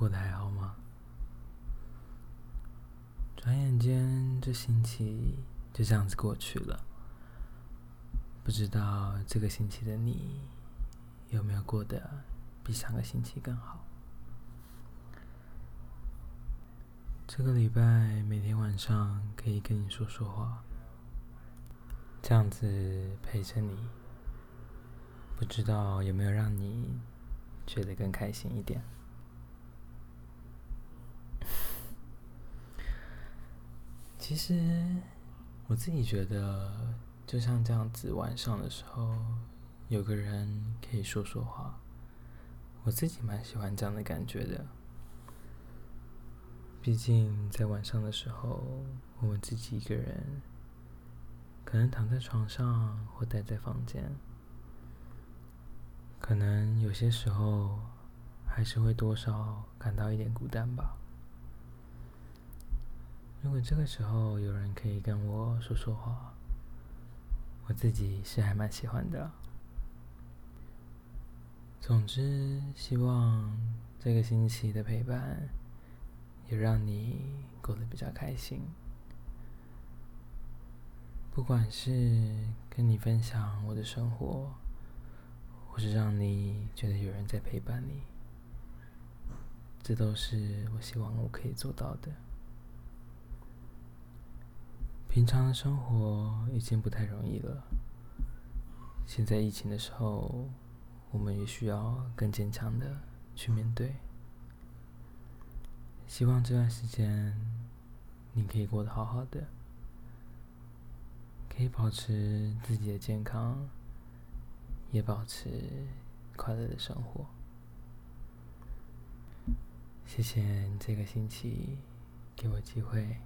过得还好吗？转眼间，这星期就这样子过去了。不知道这个星期的你有没有过得比上个星期更好？这个礼拜每天晚上可以跟你说说话，这样子陪着你，不知道有没有让你觉得更开心一点？其实我自己觉得，就像这样子，晚上的时候有个人可以说说话，我自己蛮喜欢这样的感觉的。毕竟在晚上的时候，我们自己一个人，可能躺在床上或待在房间，可能有些时候还是会多少感到一点孤单吧。如果这个时候有人可以跟我说说话，我自己是还蛮喜欢的。总之，希望这个星期的陪伴。也让你过得比较开心。不管是跟你分享我的生活，或是让你觉得有人在陪伴你，这都是我希望我可以做到的。平常的生活已经不太容易了，现在疫情的时候，我们也需要更坚强的去面对。希望这段时间你可以过得好好的，可以保持自己的健康，也保持快乐的生活。谢谢你这个星期给我机会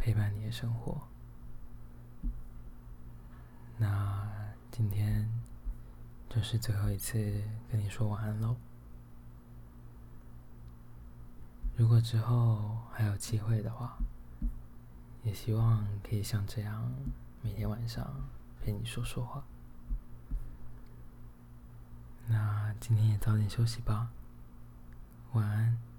陪伴你的生活。那今天就是最后一次跟你说晚安喽。如果之后还有机会的话，也希望可以像这样每天晚上陪你说说话。那今天也早点休息吧，晚安。